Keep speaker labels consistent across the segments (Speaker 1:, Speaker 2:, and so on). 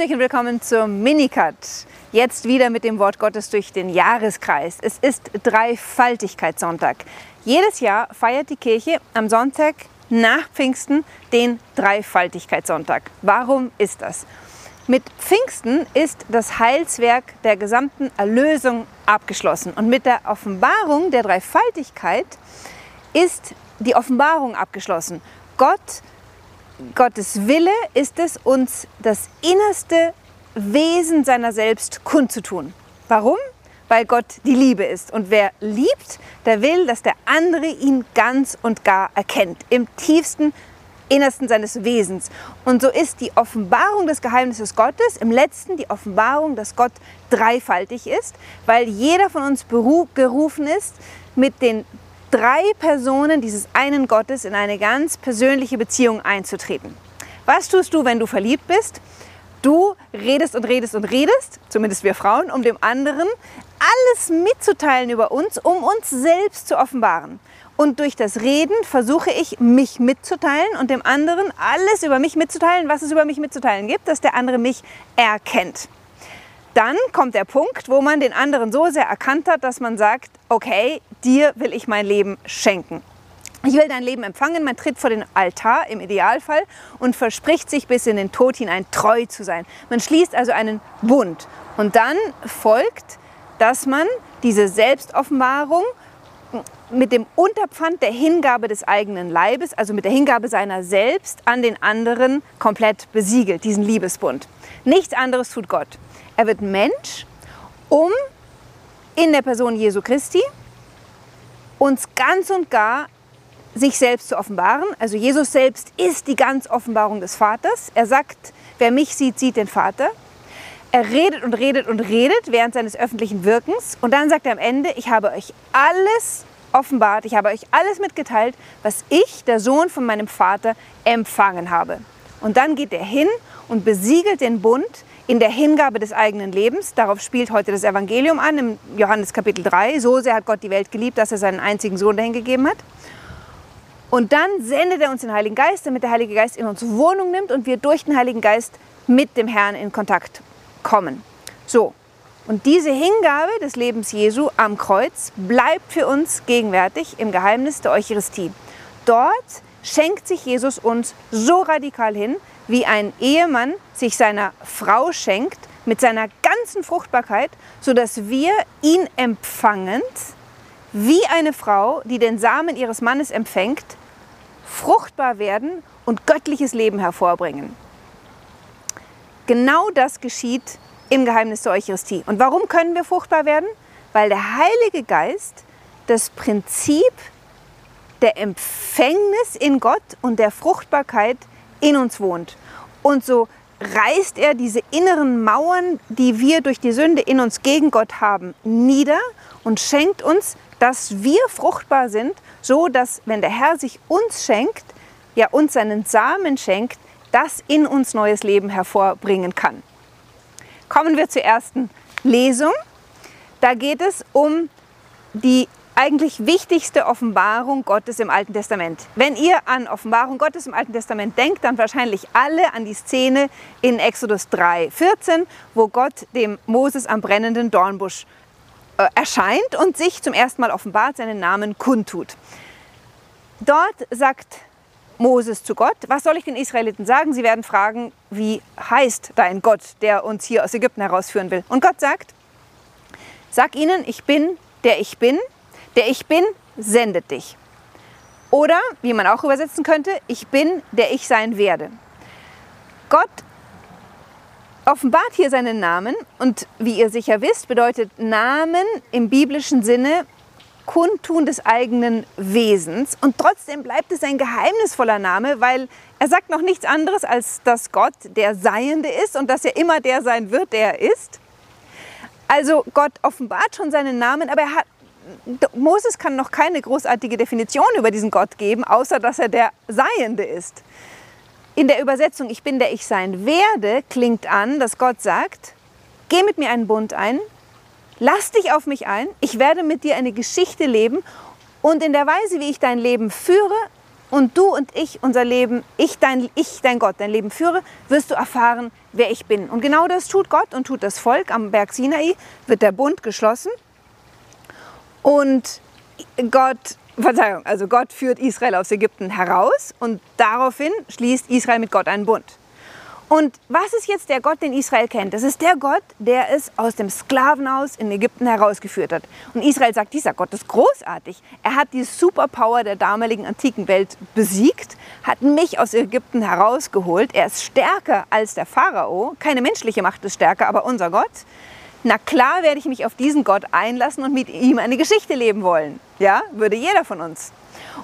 Speaker 1: Und willkommen zum Minicut. Jetzt wieder mit dem Wort Gottes durch den Jahreskreis. Es ist Dreifaltigkeitssonntag. Jedes Jahr feiert die Kirche am Sonntag nach Pfingsten den Dreifaltigkeitssonntag. Warum ist das? Mit Pfingsten ist das Heilswerk der gesamten Erlösung abgeschlossen. Und mit der Offenbarung der Dreifaltigkeit ist die Offenbarung abgeschlossen. Gott Gottes Wille ist es, uns das innerste Wesen seiner selbst kundzutun. Warum? Weil Gott die Liebe ist. Und wer liebt, der will, dass der andere ihn ganz und gar erkennt. Im tiefsten Innersten seines Wesens. Und so ist die Offenbarung des Geheimnisses Gottes im letzten die Offenbarung, dass Gott dreifaltig ist, weil jeder von uns gerufen ist, mit den drei Personen dieses einen Gottes in eine ganz persönliche Beziehung einzutreten. Was tust du, wenn du verliebt bist? Du redest und redest und redest, zumindest wir Frauen, um dem anderen alles mitzuteilen über uns, um uns selbst zu offenbaren. Und durch das Reden versuche ich, mich mitzuteilen und dem anderen alles über mich mitzuteilen, was es über mich mitzuteilen gibt, dass der andere mich erkennt dann kommt der Punkt, wo man den anderen so sehr erkannt hat, dass man sagt, okay, dir will ich mein Leben schenken. Ich will dein Leben empfangen, man tritt vor den Altar im Idealfall und verspricht sich bis in den Tod hinein treu zu sein. Man schließt also einen Bund. Und dann folgt, dass man diese Selbstoffenbarung mit dem Unterpfand der Hingabe des eigenen Leibes, also mit der Hingabe seiner selbst an den anderen komplett besiegelt, diesen Liebesbund. Nichts anderes tut Gott. Er wird Mensch, um in der Person Jesu Christi uns ganz und gar sich selbst zu offenbaren. Also Jesus selbst ist die ganz Offenbarung des Vaters. Er sagt, wer mich sieht, sieht den Vater. Er redet und redet und redet während seines öffentlichen Wirkens und dann sagt er am Ende, ich habe euch alles offenbart, ich habe euch alles mitgeteilt, was ich, der Sohn von meinem Vater, empfangen habe. Und dann geht er hin und besiegelt den Bund in der Hingabe des eigenen Lebens. Darauf spielt heute das Evangelium an, im Johannes Kapitel 3. So sehr hat Gott die Welt geliebt, dass er seinen einzigen Sohn dahingegeben hat. Und dann sendet er uns den Heiligen Geist, damit der Heilige Geist in uns Wohnung nimmt und wir durch den Heiligen Geist mit dem Herrn in Kontakt kommen. So, und diese Hingabe des Lebens Jesu am Kreuz bleibt für uns gegenwärtig im Geheimnis der Eucharistie. Dort schenkt sich Jesus uns so radikal hin, wie ein Ehemann sich seiner Frau schenkt mit seiner ganzen Fruchtbarkeit, sodass wir ihn empfangend, wie eine Frau, die den Samen ihres Mannes empfängt, fruchtbar werden und göttliches Leben hervorbringen. Genau das geschieht im Geheimnis der Eucharistie. Und warum können wir fruchtbar werden? Weil der Heilige Geist das Prinzip der Empfängnis in Gott und der Fruchtbarkeit in uns wohnt. Und so reißt er diese inneren Mauern, die wir durch die Sünde in uns gegen Gott haben, nieder und schenkt uns, dass wir fruchtbar sind, so dass, wenn der Herr sich uns schenkt, ja uns seinen Samen schenkt, das in uns neues Leben hervorbringen kann. Kommen wir zur ersten Lesung. Da geht es um die eigentlich wichtigste Offenbarung Gottes im Alten Testament. Wenn ihr an Offenbarung Gottes im Alten Testament denkt, dann wahrscheinlich alle an die Szene in Exodus 3, 14, wo Gott dem Moses am brennenden Dornbusch äh, erscheint und sich zum ersten Mal offenbart, seinen Namen kundtut. Dort sagt Moses zu Gott, was soll ich den Israeliten sagen? Sie werden fragen, wie heißt dein Gott, der uns hier aus Ägypten herausführen will? Und Gott sagt, sag ihnen, ich bin, der ich bin, der Ich Bin sendet dich. Oder, wie man auch übersetzen könnte, ich bin, der ich sein werde. Gott offenbart hier seinen Namen und wie ihr sicher wisst, bedeutet Namen im biblischen Sinne Kundtun des eigenen Wesens und trotzdem bleibt es ein geheimnisvoller Name, weil er sagt noch nichts anderes, als dass Gott der Seiende ist und dass er immer der sein wird, der er ist. Also Gott offenbart schon seinen Namen, aber er hat Moses kann noch keine großartige Definition über diesen Gott geben, außer dass er der Seiende ist. In der Übersetzung Ich bin der ich sein werde klingt an, dass Gott sagt, geh mit mir einen Bund ein, lass dich auf mich ein, ich werde mit dir eine Geschichte leben und in der Weise, wie ich dein Leben führe, und du und ich unser Leben, ich dein, ich dein Gott, dein Leben führe, wirst du erfahren, wer ich bin. Und genau das tut Gott und tut das Volk. Am Berg Sinai wird der Bund geschlossen und Gott, Verzeihung, also Gott führt Israel aus Ägypten heraus und daraufhin schließt Israel mit Gott einen Bund. Und was ist jetzt der Gott, den Israel kennt? Das ist der Gott, der es aus dem Sklavenhaus in Ägypten herausgeführt hat. Und Israel sagt, dieser Gott ist großartig. Er hat die Superpower der damaligen antiken Welt besiegt, hat mich aus Ägypten herausgeholt. Er ist stärker als der Pharao. Keine menschliche Macht ist stärker, aber unser Gott. Na klar werde ich mich auf diesen Gott einlassen und mit ihm eine Geschichte leben wollen. Ja, würde jeder von uns.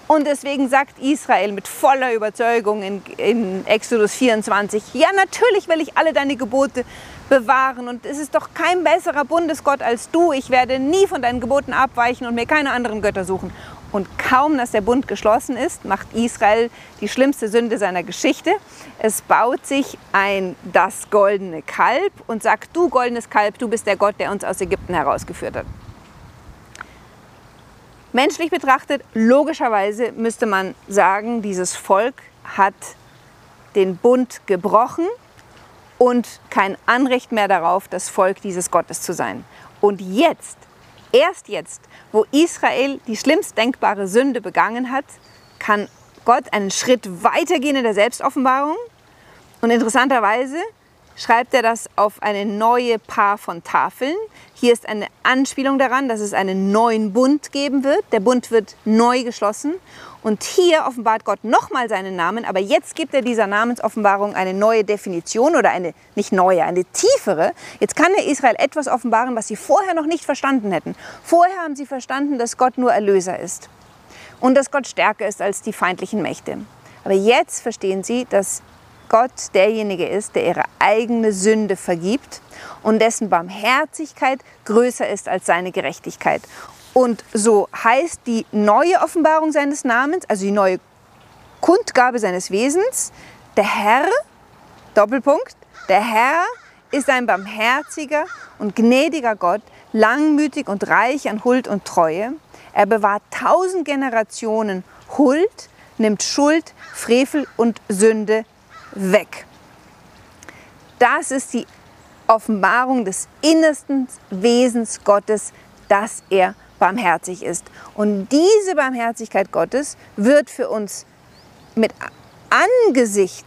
Speaker 1: Und deswegen sagt Israel mit voller Überzeugung in, in Exodus 24, ja natürlich will ich alle deine Gebote bewahren und es ist doch kein besserer Bundesgott als du. Ich werde nie von deinen Geboten abweichen und mir keine anderen Götter suchen. Und kaum, dass der Bund geschlossen ist, macht Israel die schlimmste Sünde seiner Geschichte. Es baut sich ein das goldene Kalb und sagt, du goldenes Kalb, du bist der Gott, der uns aus Ägypten herausgeführt hat. Menschlich betrachtet, logischerweise müsste man sagen, dieses Volk hat den Bund gebrochen und kein Anrecht mehr darauf, das Volk dieses Gottes zu sein. Und jetzt, erst jetzt, wo Israel die schlimmst denkbare Sünde begangen hat, kann Gott einen Schritt weitergehen in der Selbstoffenbarung. Und interessanterweise schreibt er das auf eine neue Paar von Tafeln. Hier ist eine Anspielung daran, dass es einen neuen Bund geben wird. Der Bund wird neu geschlossen. Und hier offenbart Gott nochmal seinen Namen, aber jetzt gibt er dieser Namensoffenbarung eine neue Definition oder eine nicht neue, eine tiefere. Jetzt kann er Israel etwas offenbaren, was sie vorher noch nicht verstanden hätten. Vorher haben sie verstanden, dass Gott nur Erlöser ist und dass Gott stärker ist als die feindlichen Mächte. Aber jetzt verstehen sie, dass Gott derjenige ist, der ihre eigene Sünde vergibt und dessen Barmherzigkeit größer ist als seine Gerechtigkeit. Und so heißt die neue Offenbarung seines Namens, also die neue Kundgabe seines Wesens, der Herr, Doppelpunkt, der Herr ist ein barmherziger und gnädiger Gott, langmütig und reich an Huld und Treue. Er bewahrt tausend Generationen Huld, nimmt Schuld, Frevel und Sünde weg. Das ist die Offenbarung des innersten Wesens Gottes, dass er barmherzig ist. Und diese Barmherzigkeit Gottes wird für uns mit Angesicht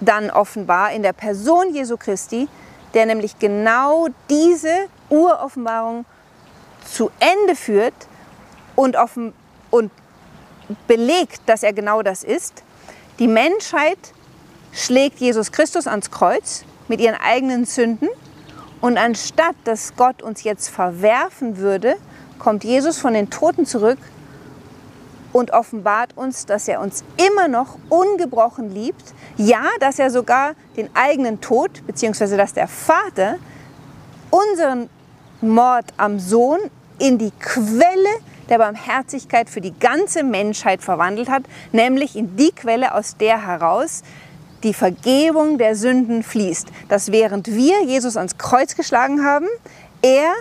Speaker 1: dann offenbar in der Person Jesu Christi, der nämlich genau diese Uroffenbarung zu Ende führt und, offen, und belegt, dass er genau das ist. Die Menschheit schlägt Jesus Christus ans Kreuz mit ihren eigenen Sünden. Und anstatt dass Gott uns jetzt verwerfen würde, kommt Jesus von den Toten zurück und offenbart uns, dass er uns immer noch ungebrochen liebt. Ja, dass er sogar den eigenen Tod, beziehungsweise dass der Vater unseren Mord am Sohn in die Quelle der Barmherzigkeit für die ganze Menschheit verwandelt hat, nämlich in die Quelle, aus der heraus die Vergebung der Sünden fließt. Dass während wir Jesus ans Kreuz geschlagen haben, er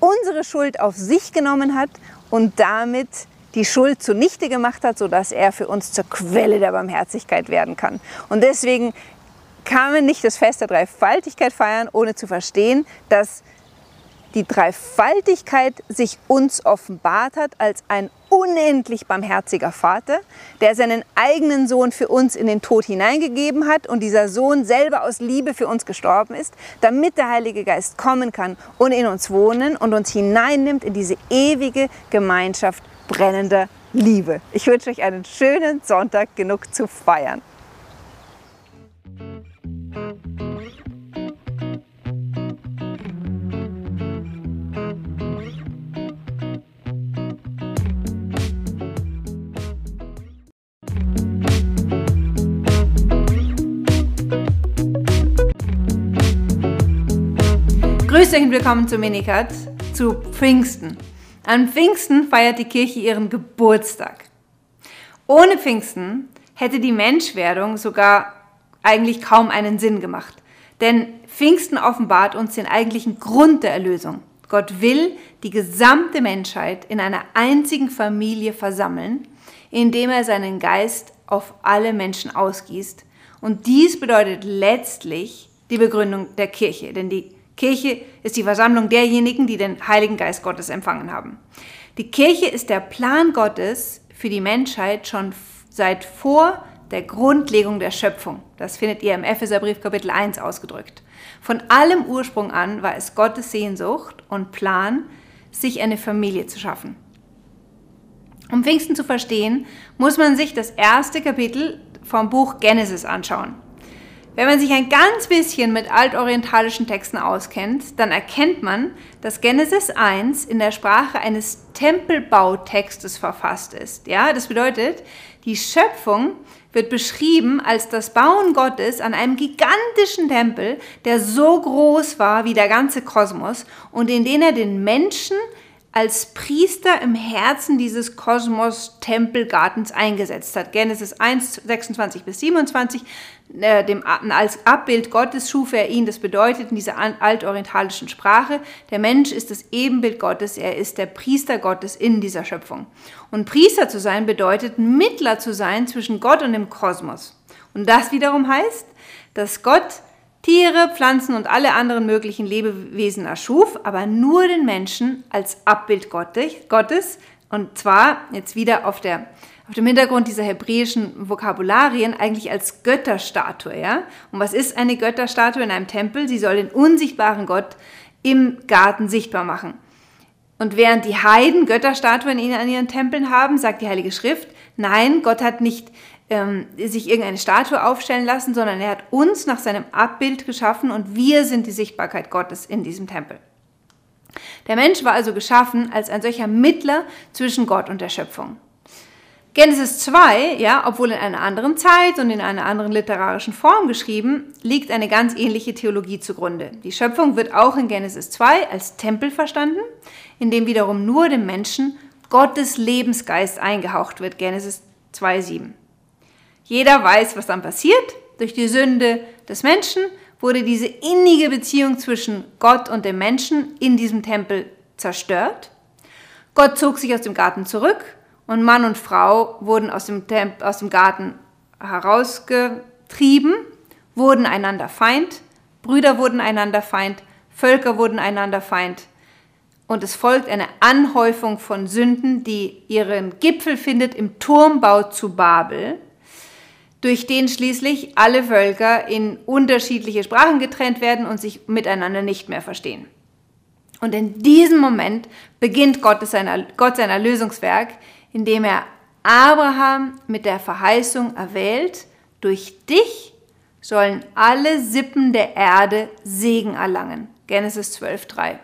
Speaker 1: unsere Schuld auf sich genommen hat und damit die Schuld zunichte gemacht hat, sodass er für uns zur Quelle der Barmherzigkeit werden kann. Und deswegen kann man nicht das Fest der Dreifaltigkeit feiern, ohne zu verstehen, dass die Dreifaltigkeit sich uns offenbart hat als ein unendlich barmherziger Vater, der seinen eigenen Sohn für uns in den Tod hineingegeben hat und dieser Sohn selber aus Liebe für uns gestorben ist, damit der Heilige Geist kommen kann und in uns wohnen und uns hineinnimmt in diese ewige Gemeinschaft brennender Liebe. Ich wünsche euch einen schönen Sonntag, genug zu feiern. Grüß euch und willkommen zu Minikat, zu Pfingsten. An Pfingsten feiert die Kirche ihren Geburtstag. Ohne Pfingsten hätte die Menschwerdung sogar eigentlich kaum einen Sinn gemacht. Denn Pfingsten offenbart uns den eigentlichen Grund der Erlösung. Gott will die gesamte Menschheit in einer einzigen Familie versammeln indem er seinen Geist auf alle Menschen ausgießt. Und dies bedeutet letztlich die Begründung der Kirche, denn die Kirche ist die Versammlung derjenigen, die den Heiligen Geist Gottes empfangen haben. Die Kirche ist der Plan Gottes für die Menschheit schon seit vor der Grundlegung der Schöpfung. Das findet ihr im Epheserbrief Kapitel 1 ausgedrückt. Von allem Ursprung an war es Gottes Sehnsucht und Plan, sich eine Familie zu schaffen. Um Pfingsten zu verstehen, muss man sich das erste Kapitel vom Buch Genesis anschauen. Wenn man sich ein ganz bisschen mit altorientalischen Texten auskennt, dann erkennt man, dass Genesis 1 in der Sprache eines Tempelbautextes verfasst ist. Ja, das bedeutet, die Schöpfung wird beschrieben als das Bauen Gottes an einem gigantischen Tempel, der so groß war wie der ganze Kosmos und in den er den Menschen als Priester im Herzen dieses Kosmos-Tempelgartens eingesetzt hat. Genesis 1, 26 bis 27, äh, dem, als Abbild Gottes schuf er ihn. Das bedeutet in dieser altorientalischen Sprache, der Mensch ist das Ebenbild Gottes, er ist der Priester Gottes in dieser Schöpfung. Und Priester zu sein bedeutet, Mittler zu sein zwischen Gott und dem Kosmos. Und das wiederum heißt, dass Gott Tiere, Pflanzen und alle anderen möglichen Lebewesen erschuf, aber nur den Menschen als Abbild Gottes. Und zwar jetzt wieder auf, der, auf dem Hintergrund dieser hebräischen Vokabularien eigentlich als Götterstatue. Ja? Und was ist eine Götterstatue in einem Tempel? Sie soll den unsichtbaren Gott im Garten sichtbar machen. Und während die Heiden Götterstatuen in ihren Tempeln haben, sagt die Heilige Schrift, nein, Gott hat nicht ähm, sich irgendeine Statue aufstellen lassen, sondern er hat uns nach seinem Abbild geschaffen und wir sind die Sichtbarkeit Gottes in diesem Tempel. Der Mensch war also geschaffen als ein solcher Mittler zwischen Gott und der Schöpfung. Genesis 2, ja, obwohl in einer anderen Zeit und in einer anderen literarischen Form geschrieben, liegt eine ganz ähnliche Theologie zugrunde. Die Schöpfung wird auch in Genesis 2 als Tempel verstanden, in dem wiederum nur dem Menschen Gottes Lebensgeist eingehaucht wird. Genesis 2, 7. Jeder weiß, was dann passiert. Durch die Sünde des Menschen wurde diese innige Beziehung zwischen Gott und dem Menschen in diesem Tempel zerstört. Gott zog sich aus dem Garten zurück und Mann und Frau wurden aus dem, Temp aus dem Garten herausgetrieben, wurden einander Feind, Brüder wurden einander Feind, Völker wurden einander Feind. Und es folgt eine Anhäufung von Sünden, die ihren Gipfel findet im Turmbau zu Babel durch den schließlich alle Völker in unterschiedliche Sprachen getrennt werden und sich miteinander nicht mehr verstehen. Und in diesem Moment beginnt Gott, seiner, Gott sein Erlösungswerk, indem er Abraham mit der Verheißung erwählt, durch dich sollen alle Sippen der Erde Segen erlangen. Genesis 12.3.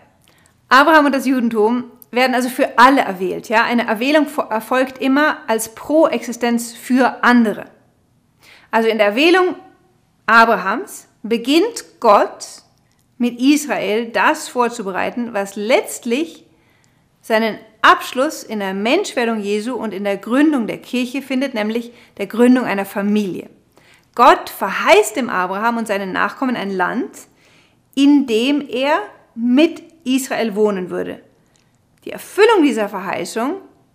Speaker 1: Abraham und das Judentum werden also für alle erwählt. Ja? Eine Erwählung erfolgt immer als Proexistenz für andere. Also in der Erwählung Abrahams beginnt Gott mit Israel das vorzubereiten, was letztlich seinen Abschluss in der Menschwerdung Jesu und in der Gründung der Kirche findet, nämlich der Gründung einer Familie. Gott verheißt dem Abraham und seinen Nachkommen ein Land, in dem er mit Israel wohnen würde. Die Erfüllung dieser Verheißung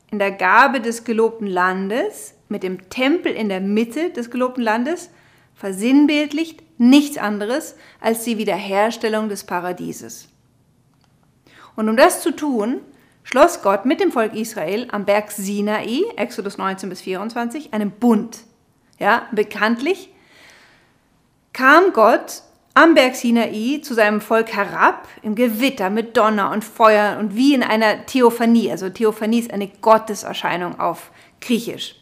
Speaker 1: in der Gabe des gelobten Landes mit dem Tempel in der Mitte des gelobten Landes versinnbildlicht nichts anderes als die Wiederherstellung des Paradieses. Und um das zu tun, schloss Gott mit dem Volk Israel am Berg Sinai, Exodus 19 bis 24, einen Bund. Ja, bekanntlich kam Gott am Berg Sinai zu seinem Volk herab im Gewitter mit Donner und Feuer und wie in einer Theophanie. Also Theophanie ist eine Gotteserscheinung auf Griechisch.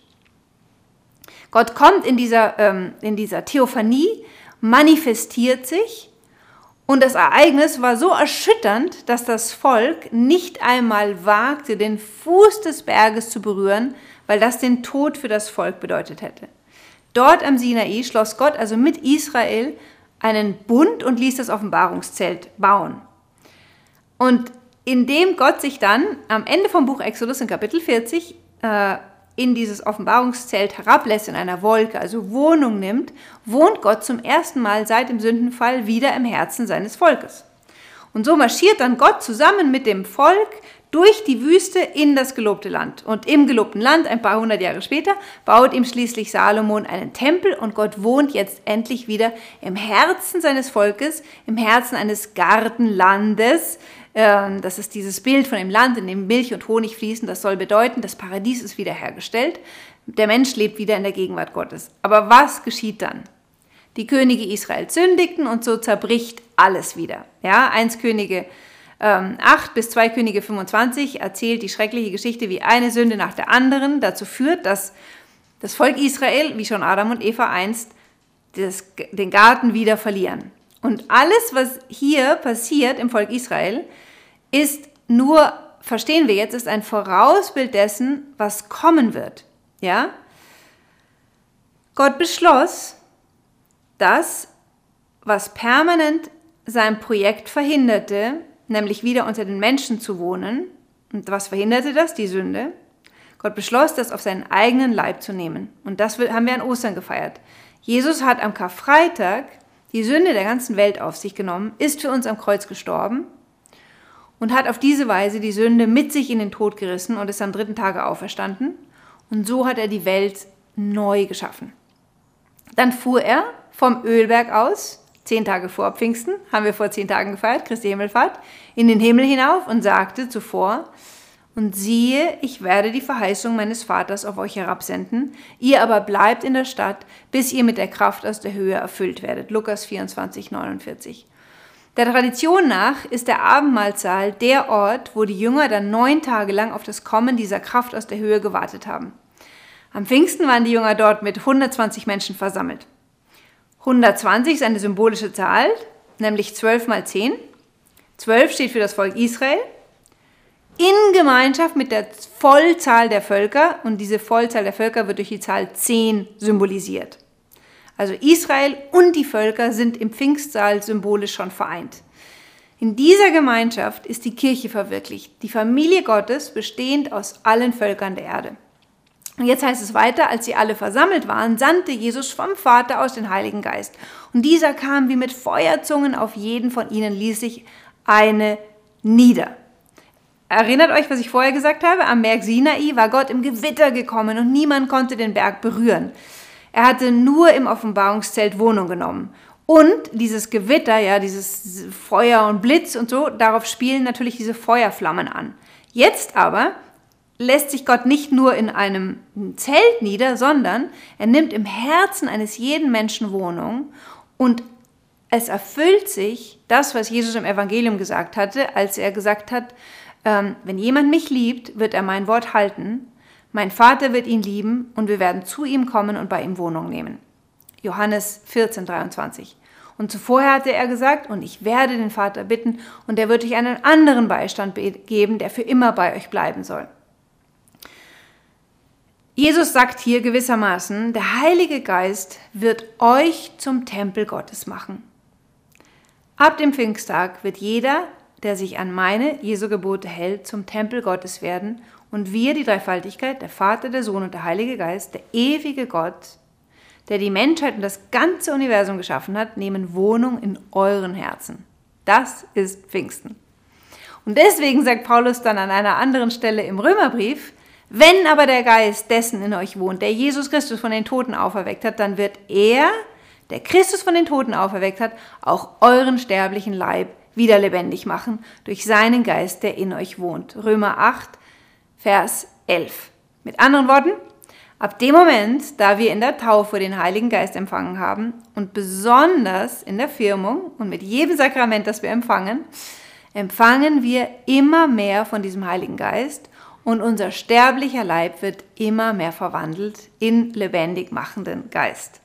Speaker 1: Gott kommt in dieser, ähm, in dieser Theophanie, manifestiert sich und das Ereignis war so erschütternd, dass das Volk nicht einmal wagte, den Fuß des Berges zu berühren, weil das den Tod für das Volk bedeutet hätte. Dort am Sinai schloss Gott also mit Israel einen Bund und ließ das Offenbarungszelt bauen. Und indem Gott sich dann am Ende vom Buch Exodus in Kapitel 40 äh, in dieses Offenbarungszelt herablässt in einer Wolke, also Wohnung nimmt, wohnt Gott zum ersten Mal seit dem Sündenfall wieder im Herzen seines Volkes. Und so marschiert dann Gott zusammen mit dem Volk durch die Wüste in das gelobte Land. Und im gelobten Land, ein paar hundert Jahre später, baut ihm schließlich Salomon einen Tempel und Gott wohnt jetzt endlich wieder im Herzen seines Volkes, im Herzen eines Gartenlandes. Ähm, das ist dieses Bild von dem Land, in dem Milch und Honig fließen. Das soll bedeuten, das Paradies ist wiederhergestellt. Der Mensch lebt wieder in der Gegenwart Gottes. Aber was geschieht dann? Die Könige Israel sündigten und so zerbricht alles wieder. Ja, eins Könige ähm, 8 bis 2 Könige 25 erzählt die schreckliche Geschichte, wie eine Sünde nach der anderen dazu führt, dass das Volk Israel, wie schon Adam und Eva einst, das, den Garten wieder verlieren. Und alles, was hier passiert im Volk Israel, ist nur, verstehen wir jetzt, ist ein Vorausbild dessen, was kommen wird. Ja? Gott beschloss, dass was permanent sein Projekt verhinderte, nämlich wieder unter den Menschen zu wohnen. Und was verhinderte das? Die Sünde. Gott beschloss, das auf seinen eigenen Leib zu nehmen. Und das haben wir an Ostern gefeiert. Jesus hat am Karfreitag die Sünde der ganzen Welt auf sich genommen, ist für uns am Kreuz gestorben und hat auf diese Weise die Sünde mit sich in den Tod gerissen und ist am dritten Tage auferstanden. Und so hat er die Welt neu geschaffen. Dann fuhr er vom Ölberg aus zehn Tage vor Pfingsten, haben wir vor zehn Tagen gefeiert, Christi Himmelfahrt, in den Himmel hinauf und sagte zuvor, und siehe, ich werde die Verheißung meines Vaters auf euch herabsenden, ihr aber bleibt in der Stadt, bis ihr mit der Kraft aus der Höhe erfüllt werdet. Lukas 24, 49. Der Tradition nach ist der Abendmahlsaal der Ort, wo die Jünger dann neun Tage lang auf das Kommen dieser Kraft aus der Höhe gewartet haben. Am Pfingsten waren die Jünger dort mit 120 Menschen versammelt. 120 ist eine symbolische Zahl, nämlich 12 mal 10. 12 steht für das Volk Israel in Gemeinschaft mit der Vollzahl der Völker und diese Vollzahl der Völker wird durch die Zahl 10 symbolisiert. Also Israel und die Völker sind im Pfingstsaal symbolisch schon vereint. In dieser Gemeinschaft ist die Kirche verwirklicht, die Familie Gottes bestehend aus allen Völkern der Erde. Und jetzt heißt es weiter, als sie alle versammelt waren, sandte Jesus vom Vater aus den Heiligen Geist. Und dieser kam wie mit Feuerzungen auf jeden von ihnen, ließ sich eine nieder. Erinnert euch, was ich vorher gesagt habe? Am Berg Sinai war Gott im Gewitter gekommen und niemand konnte den Berg berühren. Er hatte nur im Offenbarungszelt Wohnung genommen. Und dieses Gewitter, ja, dieses Feuer und Blitz und so, darauf spielen natürlich diese Feuerflammen an. Jetzt aber lässt sich Gott nicht nur in einem Zelt nieder, sondern er nimmt im Herzen eines jeden Menschen Wohnung und es erfüllt sich das, was Jesus im Evangelium gesagt hatte, als er gesagt hat, ähm, wenn jemand mich liebt, wird er mein Wort halten, mein Vater wird ihn lieben und wir werden zu ihm kommen und bei ihm Wohnung nehmen. Johannes 14, 23. Und zuvor hatte er gesagt, und ich werde den Vater bitten, und er wird euch einen anderen Beistand geben, der für immer bei euch bleiben soll. Jesus sagt hier gewissermaßen, der Heilige Geist wird euch zum Tempel Gottes machen. Ab dem Pfingsttag wird jeder, der sich an meine Jesu Gebote hält, zum Tempel Gottes werden und wir, die Dreifaltigkeit, der Vater, der Sohn und der Heilige Geist, der ewige Gott, der die Menschheit und das ganze Universum geschaffen hat, nehmen Wohnung in euren Herzen. Das ist Pfingsten. Und deswegen sagt Paulus dann an einer anderen Stelle im Römerbrief, wenn aber der Geist dessen in euch wohnt, der Jesus Christus von den Toten auferweckt hat, dann wird er, der Christus von den Toten auferweckt hat, auch euren sterblichen Leib wieder lebendig machen durch seinen Geist, der in euch wohnt. Römer 8, Vers 11. Mit anderen Worten, ab dem Moment, da wir in der Taufe den Heiligen Geist empfangen haben und besonders in der Firmung und mit jedem Sakrament, das wir empfangen, empfangen wir immer mehr von diesem Heiligen Geist und unser sterblicher Leib wird immer mehr verwandelt in lebendig machenden Geist.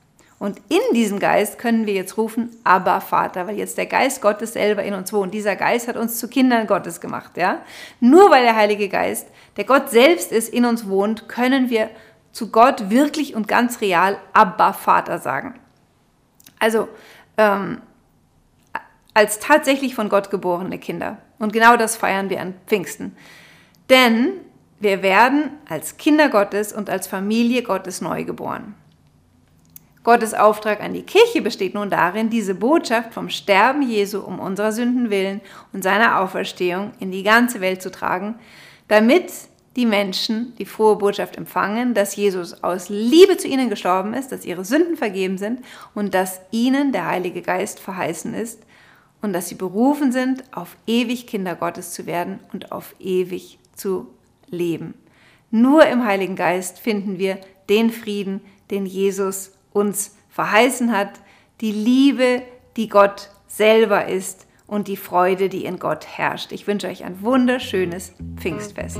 Speaker 1: Und in diesem Geist können wir jetzt rufen, aber Vater, weil jetzt der Geist Gottes selber in uns wohnt. Dieser Geist hat uns zu Kindern Gottes gemacht, ja? Nur weil der Heilige Geist, der Gott selbst ist, in uns wohnt, können wir zu Gott wirklich und ganz real Abba Vater sagen. Also ähm, als tatsächlich von Gott geborene Kinder. Und genau das feiern wir an Pfingsten. Denn wir werden als Kinder Gottes und als Familie Gottes neu geboren. Gottes Auftrag an die Kirche besteht nun darin, diese Botschaft vom Sterben Jesu um unserer Sünden willen und seiner Auferstehung in die ganze Welt zu tragen, damit die Menschen die frohe Botschaft empfangen, dass Jesus aus Liebe zu ihnen gestorben ist, dass ihre Sünden vergeben sind und dass ihnen der Heilige Geist verheißen ist und dass sie berufen sind, auf ewig Kinder Gottes zu werden und auf ewig zu leben. Nur im Heiligen Geist finden wir den Frieden, den Jesus uns verheißen hat, die Liebe, die Gott selber ist und die Freude, die in Gott herrscht. Ich wünsche euch ein wunderschönes Pfingstfest.